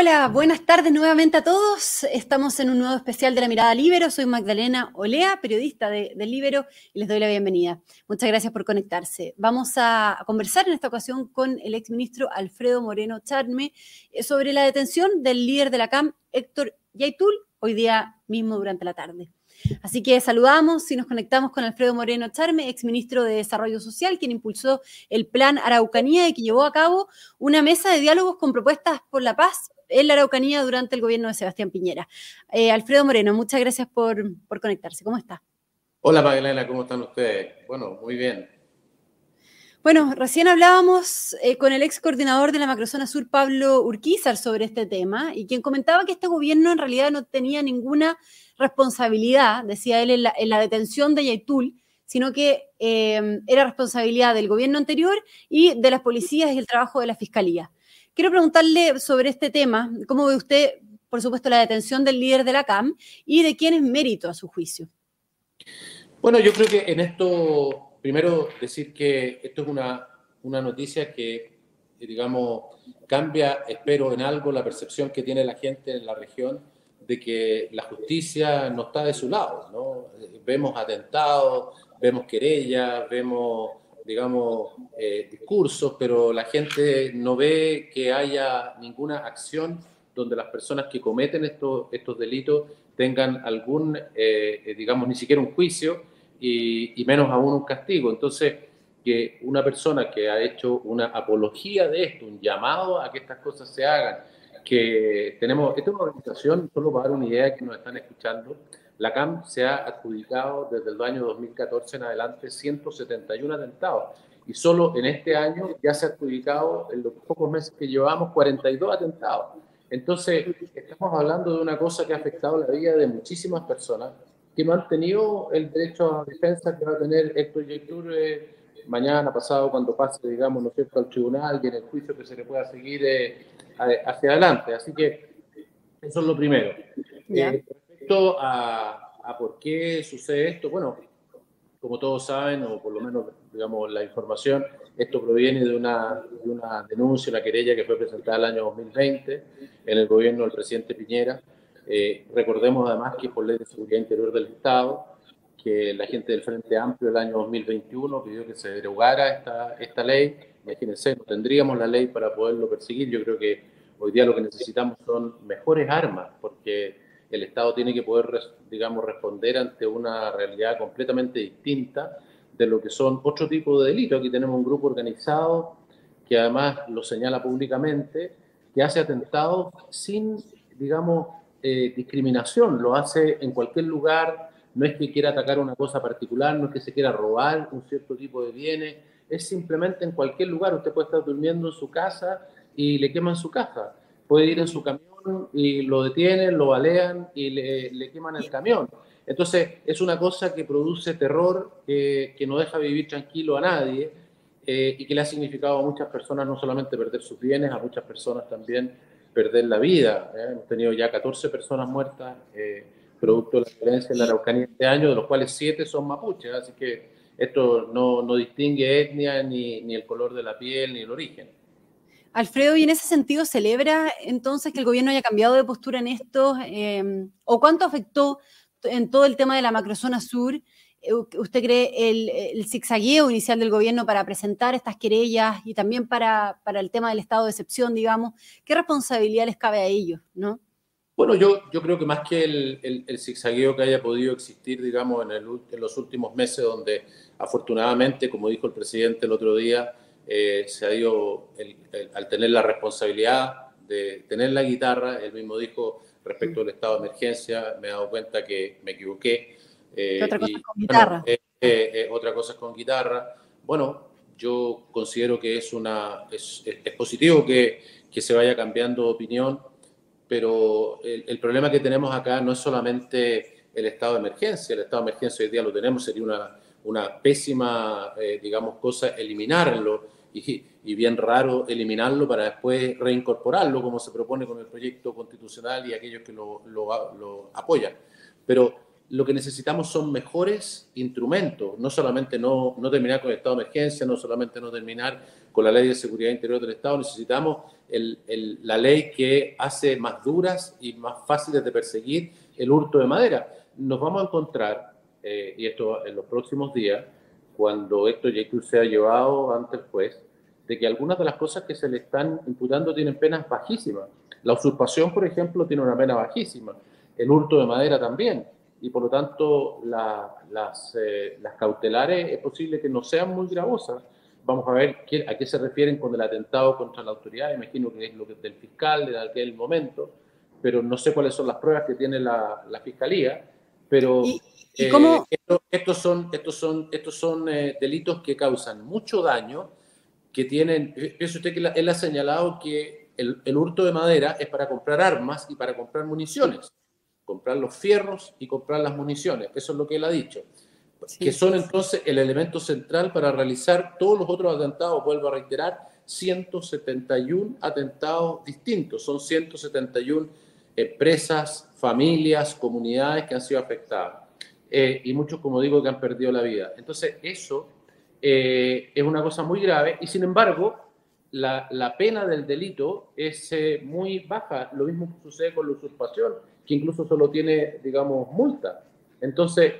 Hola, buenas tardes nuevamente a todos. Estamos en un nuevo especial de La Mirada Libero. Soy Magdalena Olea, periodista de, Libero, y les doy la bienvenida. Muchas gracias por conectarse. Vamos a, conversar en esta ocasión con el exministro Alfredo Moreno Charme eh, sobre la detención del líder de la CAM, Héctor Yaitul, hoy día mismo durante la tarde. Así que saludamos y nos conectamos con Alfredo Moreno Charme, exministro de Desarrollo Social, quien impulsó el Plan Araucanía y que llevó a cabo una mesa de diálogos con propuestas por la paz en la Araucanía durante el gobierno de Sebastián Piñera. Eh, Alfredo Moreno, muchas gracias por, conectarse. ¿Cómo está? Hola Magdalena, ¿cómo están ustedes? Bueno, muy bien. Bueno, recién hablábamos eh, con el ex coordinador de la Macrozona Sur, Pablo Urquizar, sobre este tema, y quien comentaba que este gobierno en realidad no tenía ninguna responsabilidad, decía él, en la, detención de Yaitul, sino que eh, era responsabilidad del gobierno anterior y de las policías y el trabajo de la fiscalía. Quiero preguntarle sobre este tema, ¿cómo ve usted, por supuesto, la detención del líder de la CAM y de quién es mérito a su juicio? Bueno, yo creo que en esto, primero decir que esto es una, una noticia que, digamos, cambia, espero, en algo la percepción que tiene la gente en la región de que la justicia no está de su lado. ¿no? Vemos atentados, vemos querellas, vemos, digamos, eh, discursos, pero la gente no ve que haya ninguna acción donde las personas que cometen estos, estos delitos tengan algún, eh, digamos, ni siquiera un juicio y, y menos aún un castigo. Entonces, que una persona que ha hecho una apología de esto, un llamado a que estas cosas se hagan, que tenemos, esta es una organización, solo para dar una idea que nos están escuchando, la CAM se ha adjudicado desde el año 2014 en adelante 171 atentados y solo en este año ya se ha adjudicado, en los pocos meses que llevamos, 42 atentados. Entonces, estamos hablando de una cosa que ha afectado la vida de muchísimas personas que no han tenido el derecho a defensa que va a tener Héctor Yaitur eh, mañana, pasado, cuando pase, digamos, ¿no es cierto?, al tribunal y en el juicio que se le pueda seguir eh, hacia adelante. Así que eso es lo primero. Eh, respecto a, a, por qué sucede esto, bueno, como todos saben, o por lo menos, digamos, la información, esto proviene de una, de una denuncia, una querella que fue presentada el año 2020 en el gobierno del presidente Piñera. Eh, recordemos además que por ley de seguridad interior del Estado, que la gente del Frente Amplio el año 2021 pidió que se derogara esta, esta ley. Imagínense, no tendríamos la ley para poderlo perseguir. Yo creo que hoy día lo que necesitamos son mejores armas, porque el Estado tiene que poder, digamos, responder ante una realidad completamente distinta de lo que son otro tipo de delitos. Aquí tenemos un grupo organizado que además lo señala públicamente, que hace atentados sin, digamos, eh, discriminación, lo hace en cualquier lugar, no es que quiera atacar una cosa particular, no es que se quiera robar un cierto tipo de bienes, es simplemente en cualquier lugar. Usted puede estar durmiendo en su casa y le queman su casa. Puede ir en su camión y lo detienen, lo balean y le, queman el camión. Entonces, es una cosa que produce terror, que, no deja vivir tranquilo a nadie eh, y que le ha significado a muchas personas no solamente perder sus bienes, a muchas personas también perder la vida. ¿eh? Hemos tenido ya 14 personas muertas. Eh, producto de la violencia en la Araucanía este año, de los cuales siete son mapuches, así que esto no, no distingue etnia, ni, ni, el color de la piel, ni el origen. Alfredo, y en ese sentido, ¿celebra entonces que el gobierno haya cambiado de postura en esto? Eh, ¿O cuánto afectó en todo el tema de la macrozona sur? Eh, ¿Usted cree el, el zigzagueo inicial del gobierno para presentar estas querellas y también para, el tema del estado de excepción, digamos? ¿Qué responsabilidad les cabe a ellos, no? Bueno, yo, creo que más que el, el, zigzagueo que haya podido existir, digamos, en, en, los últimos meses, donde afortunadamente, como dijo el presidente el otro día, eh, se ha ido, al tener la responsabilidad de tener la guitarra, él mismo dijo respecto al estado de emergencia, me he dado cuenta que me equivoqué. Eh, otra cosa es con guitarra. Eh, otra cosa es con guitarra. Bueno, yo considero que es, una, es, es positivo que, que se vaya cambiando de opinión pero el, problema que tenemos acá no es solamente el estado de emergencia, el estado de emergencia hoy día lo tenemos, sería una, una pésima, eh, digamos, cosa eliminarlo y, y, bien raro eliminarlo para después reincorporarlo, como se propone con el proyecto constitucional y aquellos que lo, lo, lo apoyan. Pero lo que necesitamos son mejores instrumentos, no solamente no, no terminar con el estado de emergencia, no solamente no terminar con la ley de seguridad interior del Estado, necesitamos la ley que hace más duras y más fáciles de perseguir el hurto de madera. Nos vamos a encontrar, eh, y esto en los próximos días, cuando esto ya se ha llevado ante el juez, de que algunas de las cosas que se le están imputando tienen penas bajísimas. La usurpación, por ejemplo, tiene una pena bajísima. El hurto de madera también. Y por lo tanto, las, eh, las cautelares es posible que no sean muy gravosas. Vamos a ver a qué se refieren con el atentado contra la autoridad. Imagino que es lo que del fiscal de aquel momento, pero no sé cuáles son las pruebas que tiene la, la fiscalía. Pero ¿Y, cómo? Eh, estos son, estos son, estos son eh, delitos que causan mucho daño que tienen, piensa usted que él ha señalado que el, el, hurto de madera es para comprar armas y para comprar municiones, comprar los fierros y comprar las municiones, eso es lo que él ha dicho, que son entonces el elemento central para realizar todos los otros atentados, vuelvo a reiterar, 171 atentados distintos, son 171 empresas, familias, comunidades que han sido afectadas eh, y muchos, como digo, que han perdido la vida. Entonces, eso eh, es una cosa muy grave y sin embargo la, la pena del delito es eh, muy baja. Lo mismo sucede con la usurpación, que incluso solo tiene, digamos, multa. Entonces,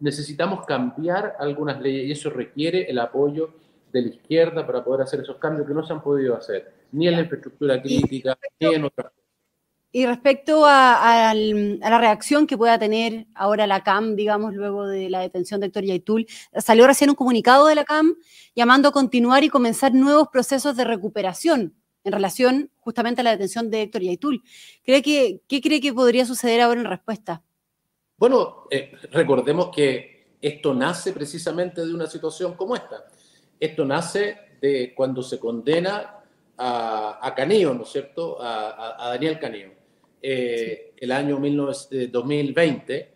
necesitamos cambiar algunas leyes y eso requiere el apoyo de la izquierda para poder hacer esos cambios que no se han podido hacer, ni en la infraestructura crítica, ni en otras y respecto a, la reacción que pueda tener ahora la CAM, digamos, luego de la detención de Héctor Yaitul, salió recién un comunicado de la CAM llamando a continuar y comenzar nuevos procesos de recuperación en relación justamente a la detención de Héctor Yaitul. ¿Cree que, ¿Qué cree que podría suceder ahora en respuesta? Bueno, eh, recordemos que esto nace precisamente de una situación como esta. Esto nace de cuando se condena a, a ¿no es cierto? A, a Daniel Canillo eh, el año 2020,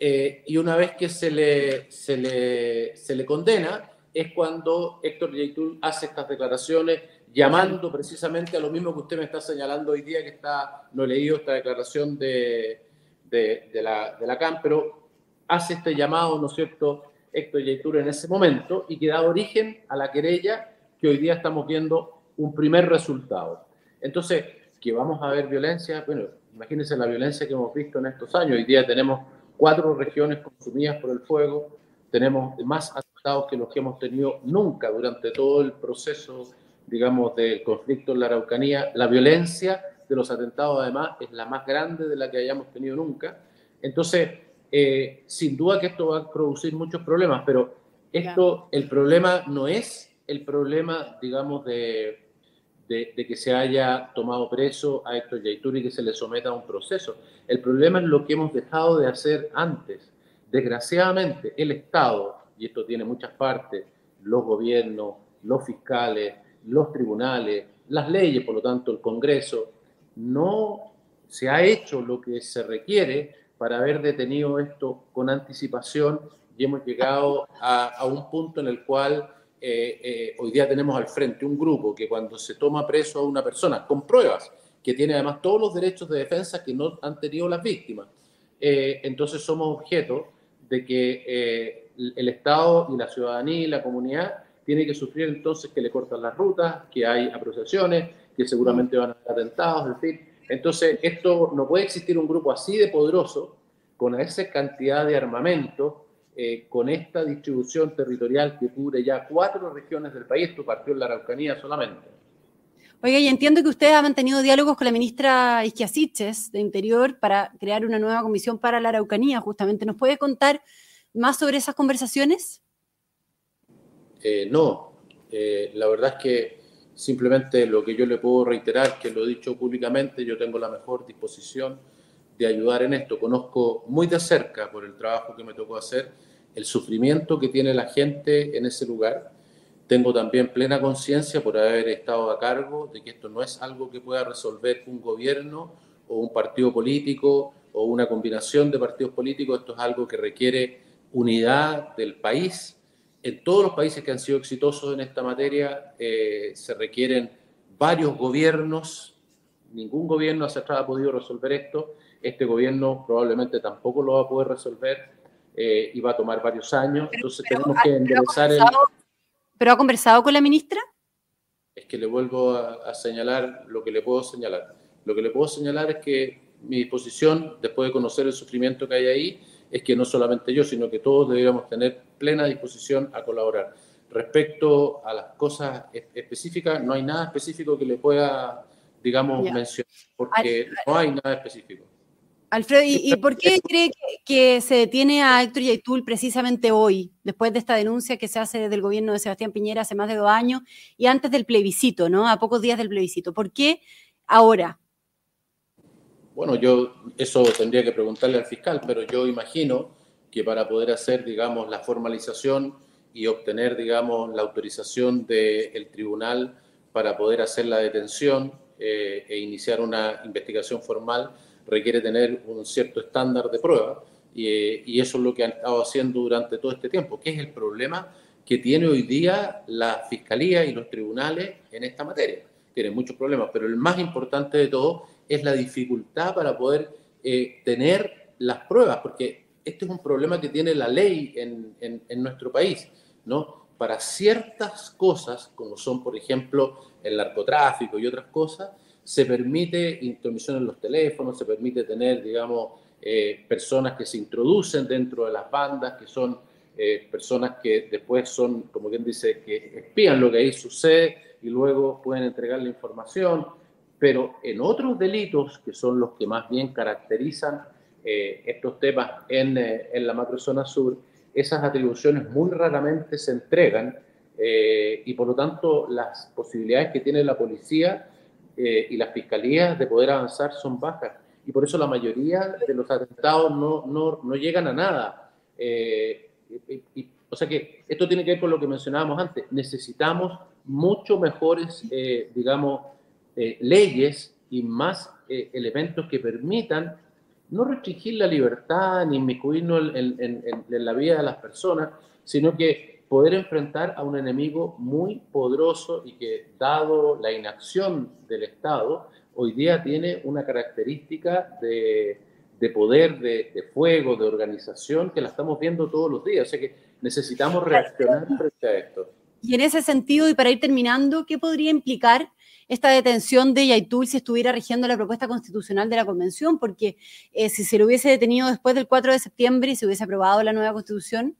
eh, y una vez que se le, se le, se le condena, es cuando Héctor Yaitul hace estas declaraciones llamando precisamente a lo mismo que usted me está señalando hoy día, que está, no he leído esta declaración de, de, la, de la CAM, pero hace este llamado, ¿no es cierto?, Héctor Yaitul en ese momento y que da origen a la querella que hoy día estamos viendo un primer resultado. Entonces, que vamos a ver violencia, bueno, Imagínense la violencia que hemos visto en estos años. Hoy día tenemos cuatro regiones consumidas por el fuego, tenemos más atentados que los que hemos tenido nunca durante todo el proceso, digamos, del conflicto en la Araucanía. La violencia de los atentados, además, es la más grande de la que hayamos tenido nunca. Entonces, eh, sin duda que esto va a producir muchos problemas, pero esto, el problema no es el problema, digamos, de, de, que se haya tomado preso a Héctor Yaitur y que se le someta a un proceso. El problema es lo que hemos dejado de hacer antes. Desgraciadamente, el Estado, y esto tiene muchas partes, los gobiernos, los fiscales, los tribunales, las leyes, por lo tanto el Congreso, no se ha hecho lo que se requiere para haber detenido esto con anticipación y hemos llegado a, a un punto en el cual eh, eh, hoy día tenemos al frente un grupo que cuando se toma preso a una persona con pruebas, que tiene además todos los derechos de defensa que no han tenido las víctimas, eh, entonces somos objeto de que el Estado y la ciudadanía y la comunidad tienen que sufrir entonces que le cortan las rutas, que hay apreciaciones, que seguramente van a haber atentados, en fin. Entonces, esto no puede existir un grupo así de poderoso, con esa cantidad de armamento, eh, con esta distribución territorial que cubre ya cuatro regiones del país, esto partió en la Araucanía solamente. Oiga, y entiendo que usted ha mantenido diálogos con la ministra Isquiasiches de Interior para crear una nueva comisión para la Araucanía, justamente. ¿Nos puede contar más sobre esas conversaciones? Eh, no, eh, la verdad es que simplemente lo que yo le puedo reiterar, que lo he dicho públicamente, yo tengo la mejor disposición de ayudar en esto. Conozco muy de cerca, por el trabajo que me tocó hacer, el sufrimiento que tiene la gente en ese lugar. Tengo también plena conciencia por haber estado a cargo de que esto no es algo que pueda resolver un gobierno o un partido político o una combinación de partidos políticos. Esto es algo que requiere unidad del país. En todos los países que han sido exitosos en esta materia eh, se requieren varios gobiernos ningún gobierno hacia atrás ha podido resolver esto. Este gobierno probablemente tampoco lo va a poder resolver eh, y va a tomar varios años. Entonces tenemos que enderezar el... ¿Pero ha conversado con la ministra? Es que le vuelvo a, señalar lo que le puedo señalar. Lo que le puedo señalar es que mi disposición, después de conocer el sufrimiento que hay ahí, es que no solamente yo, sino que todos deberíamos tener plena disposición a colaborar. Respecto a las cosas específicas, no hay nada específico que le pueda, digamos, mencionar, porque no hay nada específico. Alfredo, ¿y, por qué cree que, se detiene a Héctor Yaitul precisamente hoy, después de esta denuncia que se hace desde el gobierno de Sebastián Piñera hace más de dos años y antes del plebiscito, ¿no? A pocos días del plebiscito. ¿Por qué ahora? Bueno, yo eso tendría que preguntarle al fiscal, pero yo imagino que para poder hacer, digamos, la formalización y obtener, digamos, la autorización del tribunal para poder hacer la detención eh, e iniciar una investigación formal, requiere tener un cierto estándar de prueba y, y, eso es lo que han estado haciendo durante todo este tiempo. ¿Qué es el problema que tiene hoy día la Fiscalía y los tribunales en esta materia? Tienen muchos problemas, pero el más importante de todo es la dificultad para poder eh, tener las pruebas, porque este es un problema que tiene la ley en, en, nuestro país, ¿no? Para ciertas cosas, como son, por ejemplo, el narcotráfico y otras cosas, se permite intromisión en los teléfonos, se permite tener, digamos, eh, personas que se introducen dentro de las bandas, que son eh, personas que después son, como quien dice, que espían lo que ahí sucede y luego pueden entregar la información. Pero en otros delitos, que son los que más bien caracterizan eh, estos temas en, eh, en, la macrozona sur, esas atribuciones muy raramente se entregan eh, y por lo tanto las posibilidades que tiene la policía y las fiscalías de poder avanzar son bajas. Y por eso la mayoría de los atentados no, no, no llegan a nada. Y, o sea que esto tiene que ver con lo que mencionábamos antes. Necesitamos mucho mejores, digamos, eh, leyes y más eh, elementos que permitan no restringir la libertad ni inmiscuirnos en, en, la vida de las personas, sino que poder enfrentar a un enemigo muy poderoso y que, dado la inacción del Estado, hoy día tiene una característica de, de poder, de, de, fuego, de organización, que la estamos viendo todos los días. O sea que necesitamos reaccionar frente a esto. Y en ese sentido, y para ir terminando, ¿qué podría implicar esta detención de Yaitul si estuviera rigiendo la propuesta constitucional de la convención, porque eh, si se lo hubiese detenido después del 4 de septiembre y se hubiese aprobado la nueva constitución,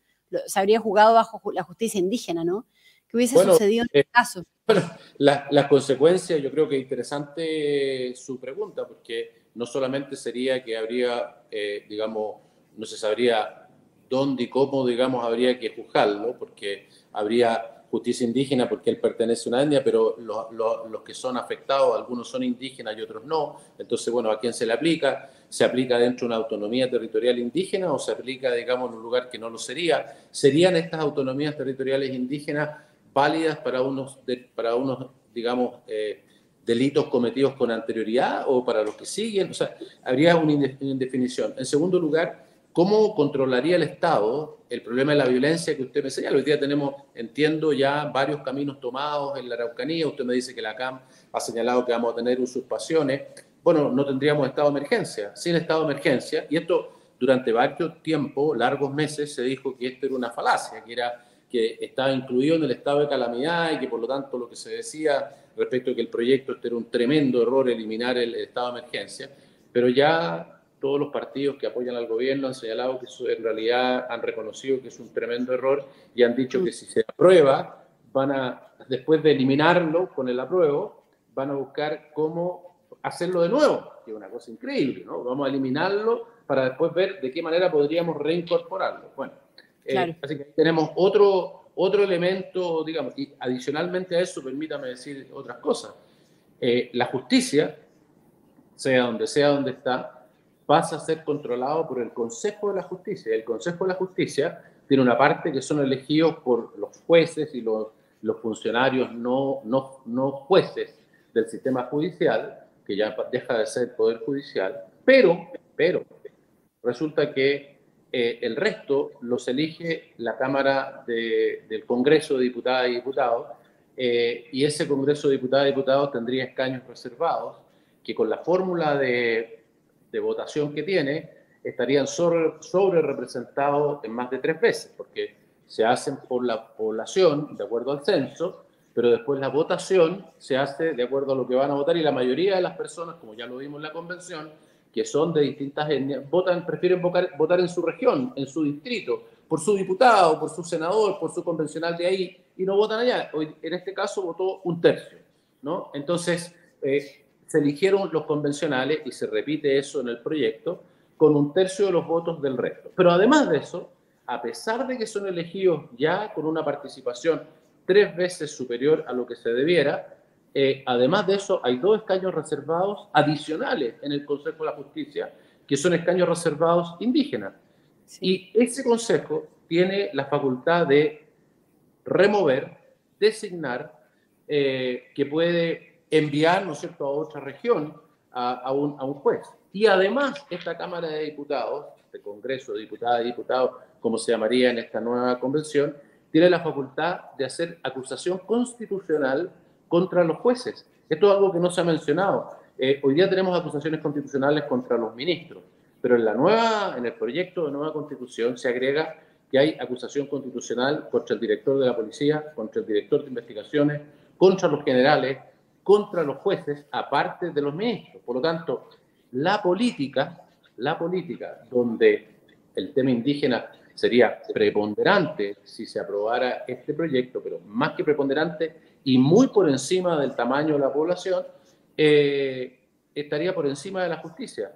se habría jugado bajo la justicia indígena, ¿no? ¿Qué hubiese sucedido en este caso? Bueno, las consecuencias, yo creo que es interesante su pregunta, porque no solamente sería que habría, eh, digamos, no se sabría dónde y cómo, digamos, habría que juzgarlo, porque habría justicia indígena porque él pertenece a una etnia, pero los que son afectados, algunos son indígenas y otros no. Entonces, bueno, ¿a quién se le aplica? ¿Se aplica dentro de una autonomía territorial indígena o se aplica, digamos, en un lugar que no lo sería? ¿Serían estas autonomías territoriales indígenas válidas para unos, para unos digamos, eh, delitos cometidos con anterioridad o para los que siguen? O sea, habría una indefinición. En segundo lugar, ¿Cómo controlaría el Estado el problema de la violencia que usted me señala? Hoy día tenemos, entiendo, ya varios caminos tomados en la Araucanía. Usted me dice que la CAM ha señalado que vamos a tener usurpaciones. Bueno, no tendríamos estado de emergencia. Sin estado de emergencia, y esto durante varios tiempo, largos meses, se dijo que esto era una falacia, que era que estaba incluido en el estado de calamidad y que por lo tanto lo que se decía respecto a que el proyecto este era un tremendo error eliminar el estado de emergencia, pero ya todos los partidos que apoyan al gobierno han señalado que eso en realidad han reconocido que es un tremendo error y han dicho que si se aprueba, van a, después de eliminarlo con el apruebo, van a buscar cómo hacerlo de nuevo, que es una cosa increíble, ¿no? Vamos a eliminarlo para después ver de qué manera podríamos reincorporarlo. Bueno, eh, así que tenemos otro, otro elemento, digamos, y adicionalmente a eso, permítame decir otras cosas. Eh, la justicia, sea donde sea donde está, pasa a ser controlado por el Consejo de la Justicia. El Consejo de la Justicia tiene una parte que son elegidos por los jueces y los, funcionarios no, no, no jueces del sistema judicial, que ya deja de ser poder judicial, pero, pero resulta que eh, el resto los elige la Cámara del Congreso de Diputadas y Diputados, eh, y ese Congreso de Diputadas y Diputados tendría escaños reservados que con la fórmula de, de votación que tiene, estarían sobre, sobre, representados en más de tres veces, porque se hacen por la población, de acuerdo al censo, pero después la votación se hace de acuerdo a lo que van a votar y la mayoría de las personas, como ya lo vimos en la convención, que son de distintas etnias, votan, prefieren votar, votar en su región, en su distrito, por su diputado, por su senador, por su convencional de ahí, y no votan allá. Hoy, en este caso votó un tercio, ¿no? Entonces, eh, se eligieron los convencionales, y se repite eso en el proyecto, con un tercio de los votos del resto. Pero además de eso, a pesar de que son elegidos ya con una participación tres veces superior a lo que se debiera, eh, además de eso, hay dos escaños reservados adicionales en el Consejo de la Justicia, que son escaños reservados indígenas. Y ese Consejo tiene la facultad de remover, designar, eh, que puede enviar, ¿no es cierto?, a otra región a, un, a un juez. Y además, esta Cámara de Diputados, este Congreso de Diputadas y Diputados, como se llamaría en esta nueva convención, tiene la facultad de hacer acusación constitucional contra los jueces. Esto es algo que no se ha mencionado. Eh, hoy día tenemos acusaciones constitucionales contra los ministros, pero en, la nueva, en el proyecto de nueva constitución se agrega que hay acusación constitucional contra el director de la policía, contra el director de investigaciones, contra los generales, contra los jueces, aparte de los ministros. Por lo tanto, la política, la política donde el tema indígena sería preponderante si se aprobara este proyecto, pero más que preponderante y muy por encima del tamaño de la población, eh, estaría por encima de la justicia.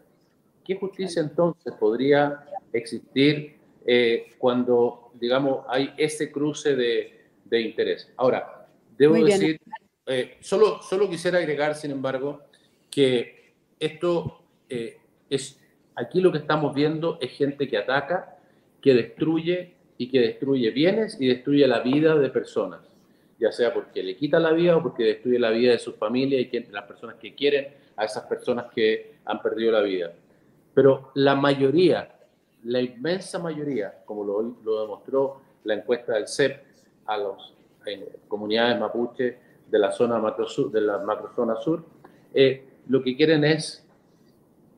¿Qué justicia entonces podría existir eh, cuando, digamos, hay ese cruce de, de interés? Ahora, debo decir, eh, solo, solo quisiera agregar, sin embargo, que esto es, aquí lo que estamos viendo es gente que ataca que destruye y que destruye bienes y destruye la vida de personas, ya sea porque le quita la vida o porque destruye la vida de su familia y que, las personas que quieren a esas personas que han perdido la vida. Pero la mayoría, la inmensa mayoría, como lo, lo demostró la encuesta del CEP a las comunidades mapuche de la zona macro sur, de la macrozona sur, eh, lo que quieren es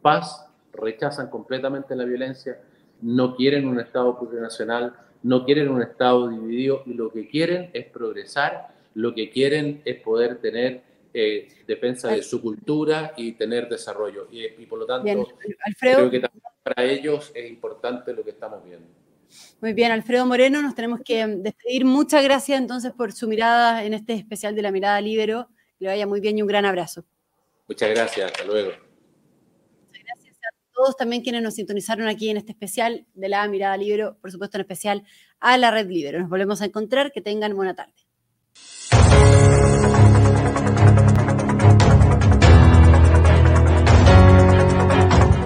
paz, rechazan completamente la violencia, no quieren un Estado plurinacional, no quieren un Estado dividido y lo que quieren es progresar, lo que quieren es poder tener eh, defensa de su cultura y tener desarrollo. Y, por lo tanto, creo que también para ellos es importante lo que estamos viendo. Muy bien, Alfredo Moreno, nos tenemos que despedir. Muchas gracias entonces por su mirada en este especial de la mirada libero. Que le vaya muy bien y un gran abrazo. Muchas gracias, hasta luego todos también quienes nos sintonizaron aquí en este especial de la Mirada Libero, por supuesto en especial a la Red Libero. Nos volvemos a encontrar, que tengan buena tarde.